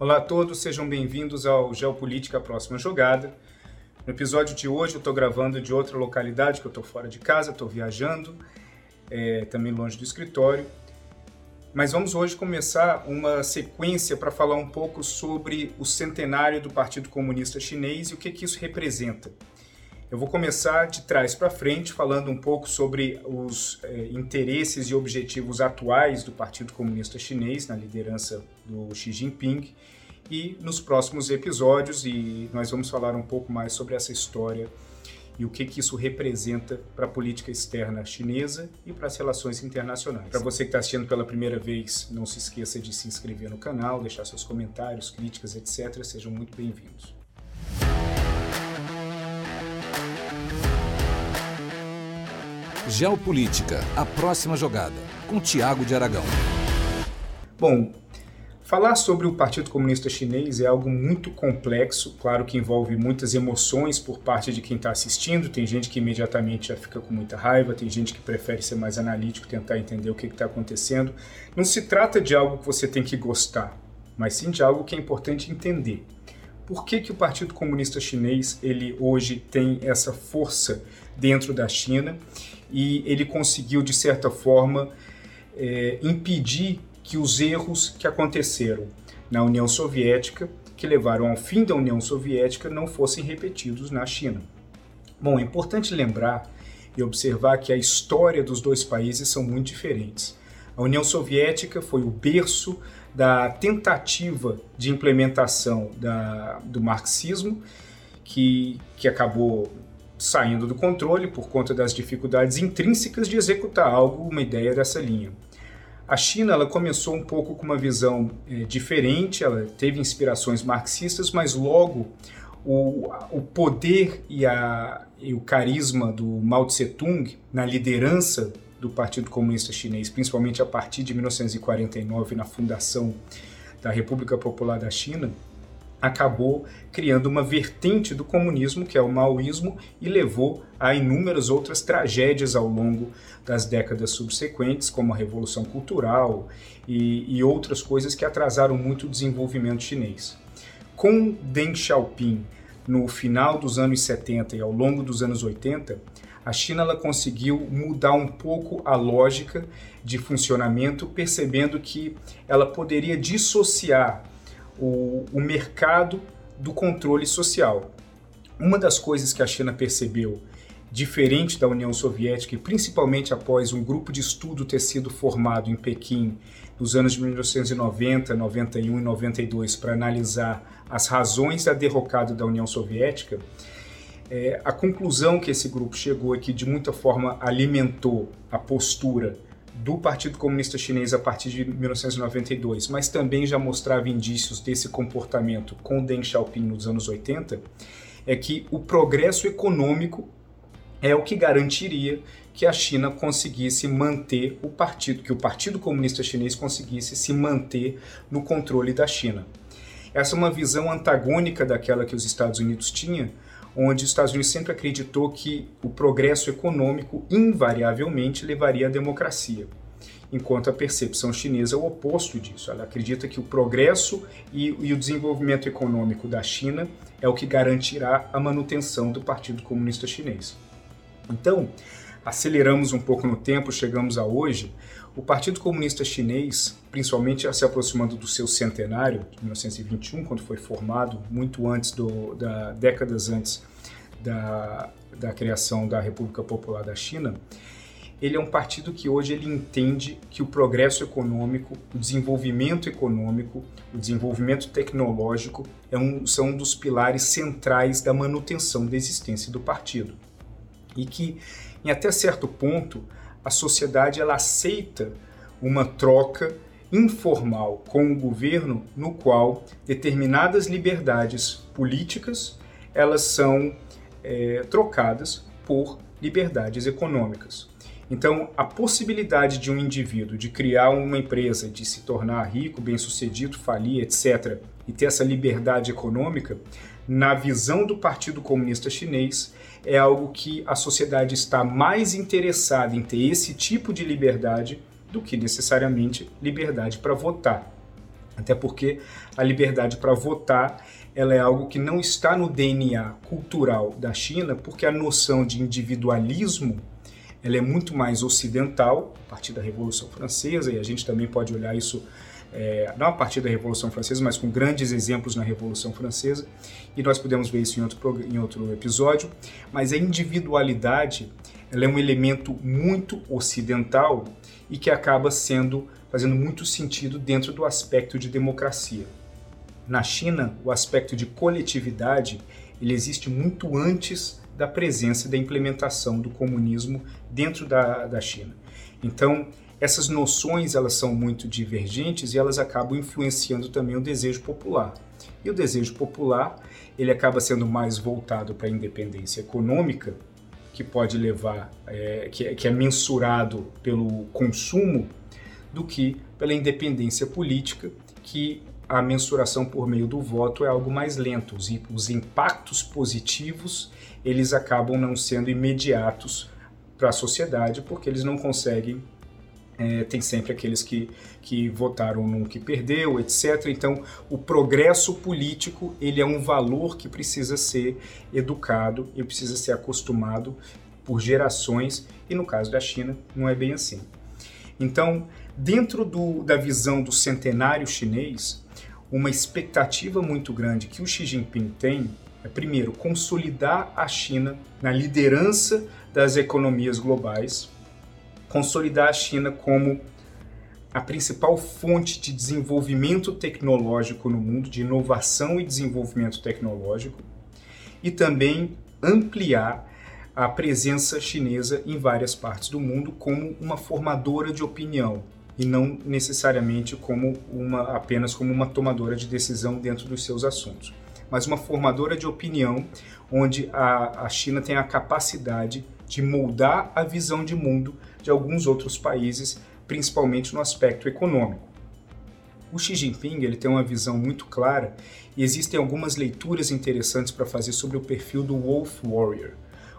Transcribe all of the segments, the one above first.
Olá a todos, sejam bem-vindos ao Geopolítica Próxima Jogada. No episódio de hoje eu estou gravando de outra localidade, que eu estou fora de casa, estou viajando, é, também longe do escritório. Mas vamos hoje começar uma sequência para falar um pouco sobre o centenário do Partido Comunista Chinês e o que, que isso representa. Eu vou começar de trás para frente, falando um pouco sobre os é, interesses e objetivos atuais do Partido Comunista Chinês na liderança do Xi Jinping. E nos próximos episódios, e nós vamos falar um pouco mais sobre essa história e o que, que isso representa para a política externa chinesa e para as relações internacionais. Para você que está assistindo pela primeira vez, não se esqueça de se inscrever no canal, deixar seus comentários, críticas, etc. Sejam muito bem-vindos. Geopolítica, a próxima jogada, com Tiago de Aragão. Bom, falar sobre o Partido Comunista Chinês é algo muito complexo, claro que envolve muitas emoções por parte de quem está assistindo. Tem gente que imediatamente já fica com muita raiva, tem gente que prefere ser mais analítico, tentar entender o que está acontecendo. Não se trata de algo que você tem que gostar, mas sim de algo que é importante entender. Por que, que o Partido Comunista Chinês ele hoje tem essa força dentro da China e ele conseguiu, de certa forma, é, impedir que os erros que aconteceram na União Soviética, que levaram ao fim da União Soviética, não fossem repetidos na China. Bom, é importante lembrar e observar que a história dos dois países são muito diferentes. A União Soviética foi o berço da tentativa de implementação da, do marxismo, que, que acabou saindo do controle por conta das dificuldades intrínsecas de executar algo, uma ideia dessa linha. A China ela começou um pouco com uma visão é, diferente, ela teve inspirações marxistas, mas logo o, o poder e, a, e o carisma do Mao Tse-tung na liderança do Partido Comunista Chinês, principalmente a partir de 1949, na fundação da República Popular da China, acabou criando uma vertente do comunismo, que é o maoísmo, e levou a inúmeras outras tragédias ao longo das décadas subsequentes, como a Revolução Cultural e, e outras coisas que atrasaram muito o desenvolvimento chinês. Com Deng Xiaoping, no final dos anos 70 e ao longo dos anos 80, a China ela conseguiu mudar um pouco a lógica de funcionamento, percebendo que ela poderia dissociar o, o mercado do controle social. Uma das coisas que a China percebeu diferente da União Soviética e principalmente após um grupo de estudo ter sido formado em Pequim nos anos de 1990, 91 e 92 para analisar as razões da derrocada da União Soviética, é, a conclusão que esse grupo chegou é que de muita forma alimentou a postura do Partido Comunista Chinês a partir de 1992, mas também já mostrava indícios desse comportamento com Deng Xiaoping nos anos 80, é que o progresso econômico é o que garantiria que a China conseguisse manter o partido, que o Partido Comunista Chinês conseguisse se manter no controle da China. Essa é uma visão antagônica daquela que os Estados Unidos tinham, onde os Estados Unidos sempre acreditou que o progresso econômico invariavelmente levaria à democracia, enquanto a percepção chinesa é o oposto disso. Ela acredita que o progresso e, e o desenvolvimento econômico da China é o que garantirá a manutenção do Partido Comunista Chinês. Então, aceleramos um pouco no tempo, chegamos a hoje. O Partido Comunista Chinês, principalmente se aproximando do seu centenário, de 1921, quando foi formado, muito antes do, da décadas antes da, da criação da República Popular da China, ele é um partido que hoje ele entende que o progresso econômico, o desenvolvimento econômico, o desenvolvimento tecnológico é um, são um dos pilares centrais da manutenção da existência do partido. E que, em até certo ponto, a sociedade ela aceita uma troca informal com o governo no qual determinadas liberdades políticas elas são é, trocadas por liberdades econômicas. Então, a possibilidade de um indivíduo de criar uma empresa, de se tornar rico, bem-sucedido, falir, etc., e ter essa liberdade econômica, na visão do Partido Comunista Chinês, é algo que a sociedade está mais interessada em ter esse tipo de liberdade do que necessariamente liberdade para votar. Até porque a liberdade para votar ela é algo que não está no DNA cultural da China, porque a noção de individualismo ela é muito mais ocidental, a partir da Revolução Francesa, e a gente também pode olhar isso é, não a partir da Revolução Francesa, mas com grandes exemplos na Revolução Francesa, e nós podemos ver isso em outro, em outro episódio, mas a individualidade é um elemento muito ocidental e que acaba sendo fazendo muito sentido dentro do aspecto de democracia. Na China, o aspecto de coletividade ele existe muito antes da presença e da implementação do comunismo dentro da, da China. Então, essas noções elas são muito divergentes e elas acabam influenciando também o desejo popular. E o desejo popular ele acaba sendo mais voltado para a independência econômica, que pode levar, é, que, é, que é mensurado pelo consumo, do que pela independência política, que a mensuração por meio do voto é algo mais lento. Os, os impactos positivos eles acabam não sendo imediatos para a sociedade, porque eles não conseguem é, tem sempre aqueles que, que votaram num que perdeu, etc. Então, o progresso político ele é um valor que precisa ser educado e precisa ser acostumado por gerações, e no caso da China, não é bem assim. Então, dentro do, da visão do centenário chinês, uma expectativa muito grande que o Xi Jinping tem é, primeiro, consolidar a China na liderança das economias globais, consolidar a China como a principal fonte de desenvolvimento tecnológico no mundo, de inovação e desenvolvimento tecnológico, e também ampliar a presença chinesa em várias partes do mundo como uma formadora de opinião e não necessariamente como uma apenas como uma tomadora de decisão dentro dos seus assuntos, mas uma formadora de opinião onde a, a China tem a capacidade de moldar a visão de mundo de alguns outros países, principalmente no aspecto econômico. O Xi Jinping ele tem uma visão muito clara e existem algumas leituras interessantes para fazer sobre o perfil do Wolf Warrior.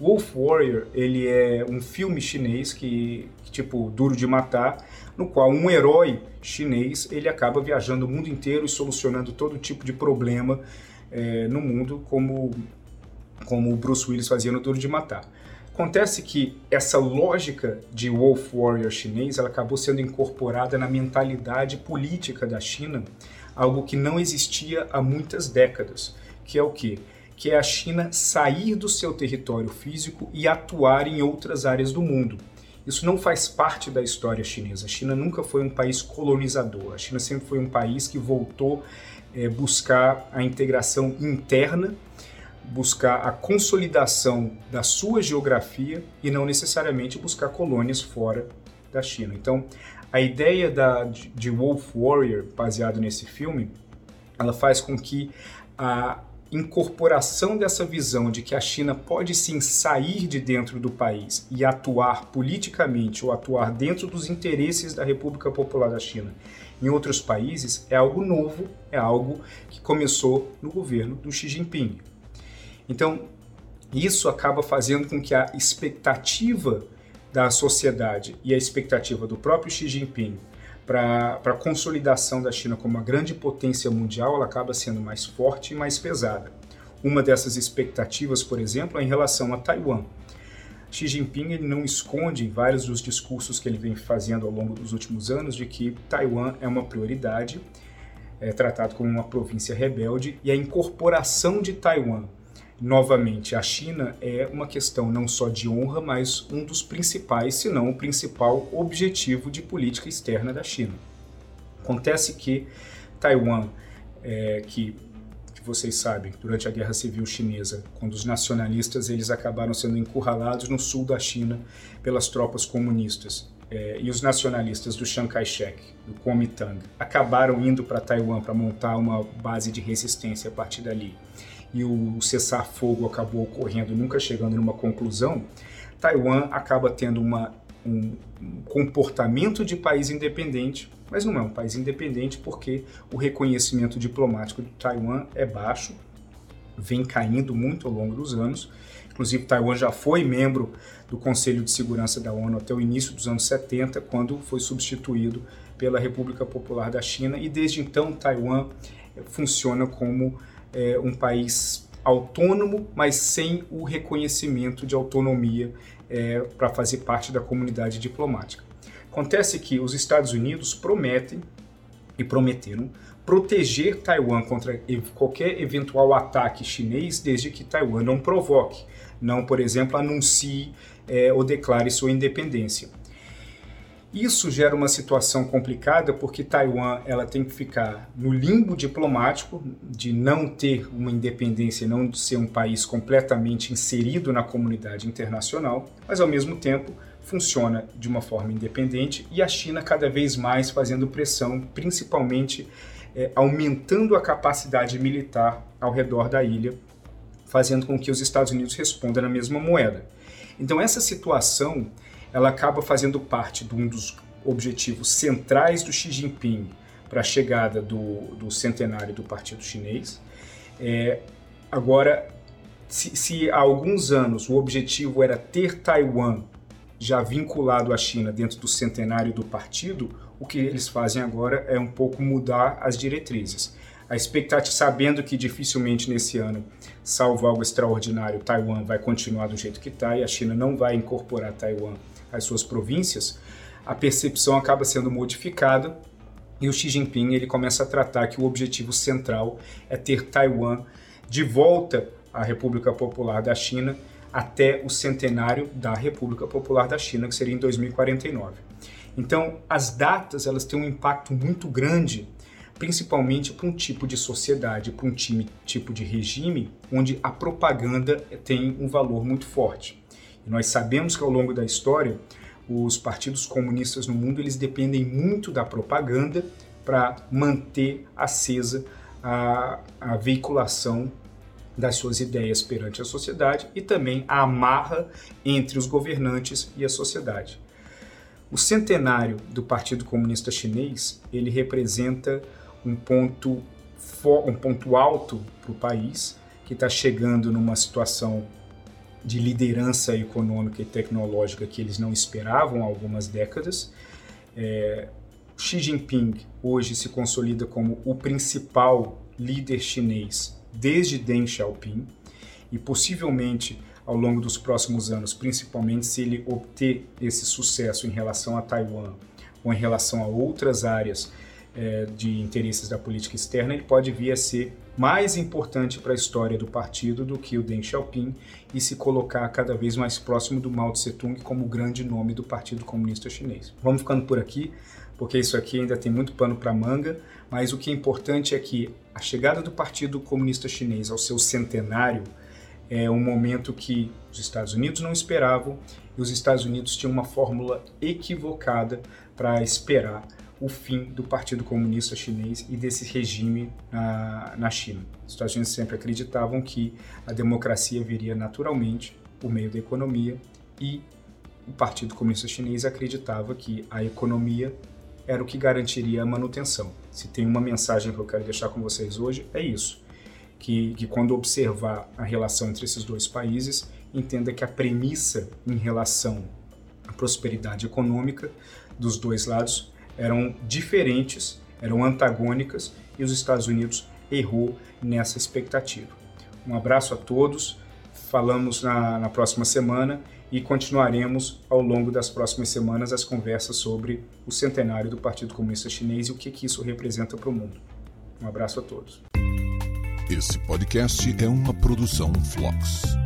Wolf Warrior ele é um filme chinês que, tipo duro de matar, no qual um herói chinês ele acaba viajando o mundo inteiro e solucionando todo tipo de problema é, no mundo, como como o Bruce Willis fazia no Duro de Matar. Acontece que essa lógica de Wolf Warrior chinês ela acabou sendo incorporada na mentalidade política da China, algo que não existia há muitas décadas, que é o quê? Que é a China sair do seu território físico e atuar em outras áreas do mundo. Isso não faz parte da história chinesa. A China nunca foi um país colonizador. A China sempre foi um país que voltou é, buscar a integração interna buscar a consolidação da sua geografia e não necessariamente buscar colônias fora da China. Então, a ideia da, de Wolf Warrior, baseado nesse filme, ela faz com que a incorporação dessa visão de que a China pode sim sair de dentro do país e atuar politicamente ou atuar dentro dos interesses da República Popular da China em outros países é algo novo, é algo que começou no governo do Xi Jinping. Então, isso acaba fazendo com que a expectativa da sociedade e a expectativa do próprio Xi Jinping para a consolidação da China como uma grande potência mundial, ela acaba sendo mais forte e mais pesada. Uma dessas expectativas, por exemplo, é em relação a Taiwan. Xi Jinping não esconde em vários dos discursos que ele vem fazendo ao longo dos últimos anos de que Taiwan é uma prioridade, é tratado como uma província rebelde, e a incorporação de Taiwan novamente, a China é uma questão não só de honra, mas um dos principais, se não o principal objetivo de política externa da China. Acontece que Taiwan, é, que, que vocês sabem, durante a Guerra Civil Chinesa, quando os nacionalistas eles acabaram sendo encurralados no sul da China pelas tropas comunistas, é, e os nacionalistas do Chiang Kai-shek, do Kuomintang, acabaram indo para Taiwan para montar uma base de resistência a partir dali e o cessar-fogo acabou ocorrendo, nunca chegando numa conclusão, Taiwan acaba tendo uma, um comportamento de país independente, mas não é um país independente porque o reconhecimento diplomático de Taiwan é baixo, vem caindo muito ao longo dos anos. Inclusive, Taiwan já foi membro do Conselho de Segurança da ONU até o início dos anos 70, quando foi substituído pela República Popular da China e desde então Taiwan funciona como é, um país autônomo, mas sem o reconhecimento de autonomia é, para fazer parte da comunidade diplomática. Acontece que os Estados Unidos prometem e prometeram proteger Taiwan contra qualquer eventual ataque chinês desde que Taiwan não provoque, não, por exemplo, anuncie é, ou declare sua independência. Isso gera uma situação complicada porque Taiwan ela tem que ficar no limbo diplomático de não ter uma independência, não ser um país completamente inserido na comunidade internacional, mas ao mesmo tempo funciona de uma forma independente e a China cada vez mais fazendo pressão, principalmente é, aumentando a capacidade militar ao redor da ilha, fazendo com que os Estados Unidos respondam na mesma moeda. Então essa situação ela acaba fazendo parte de um dos objetivos centrais do Xi Jinping para a chegada do, do, centenário do Partido Chinês. É, agora, se, se, há alguns anos o objetivo era ter Taiwan já vinculado à China dentro do centenário do partido, o que eles fazem agora é um pouco mudar as diretrizes. A expectativa, sabendo que dificilmente nesse ano, salvo algo extraordinário, Taiwan vai continuar do jeito que está e a China não vai incorporar Taiwan as suas províncias, a percepção acaba sendo modificada e o Xi Jinping ele começa a tratar que o objetivo central é ter Taiwan de volta à República Popular da China até o centenário da República Popular da China, que seria em 2049. Então, as datas elas têm um impacto muito grande, principalmente para um tipo de sociedade, para um time, tipo de regime, onde a propaganda tem um valor muito forte. E nós sabemos que ao longo da história, os partidos comunistas no mundo eles dependem muito da propaganda para manter acesa a, a veiculação das suas ideias perante a sociedade e também a amarra entre os governantes e a sociedade. O centenário do Partido Comunista Chinês ele representa um ponto, um ponto alto para o país que está chegando numa situação de liderança econômica e tecnológica que eles não esperavam há algumas décadas. É, Xi Jinping hoje se consolida como o principal líder chinês desde Deng Xiaoping e possivelmente ao longo dos próximos anos, principalmente se ele obter esse sucesso em relação a Taiwan ou em relação a outras áreas é, de interesses da política externa, ele pode vir a ser mais importante para a história do partido do que o Deng Xiaoping e se colocar cada vez mais próximo do Mao Tse-tung como o grande nome do Partido Comunista Chinês. Vamos ficando por aqui, porque isso aqui ainda tem muito pano para manga, mas o que é importante é que a chegada do Partido Comunista Chinês ao seu centenário é um momento que os Estados Unidos não esperavam e os Estados Unidos tinham uma fórmula equivocada para esperar o fim do Partido Comunista Chinês e desse regime na, na China. Os Estados Unidos sempre acreditavam que a democracia viria naturalmente por meio da economia e o Partido Comunista Chinês acreditava que a economia era o que garantiria a manutenção. Se tem uma mensagem que eu quero deixar com vocês hoje, é isso. Que, que quando observar a relação entre esses dois países, entenda que a premissa em relação à prosperidade econômica dos dois lados eram diferentes, eram antagônicas e os Estados Unidos errou nessa expectativa. Um abraço a todos, falamos na, na próxima semana e continuaremos ao longo das próximas semanas as conversas sobre o centenário do Partido Comunista Chinês e o que, que isso representa para o mundo. Um abraço a todos. Esse podcast é uma produção Flux.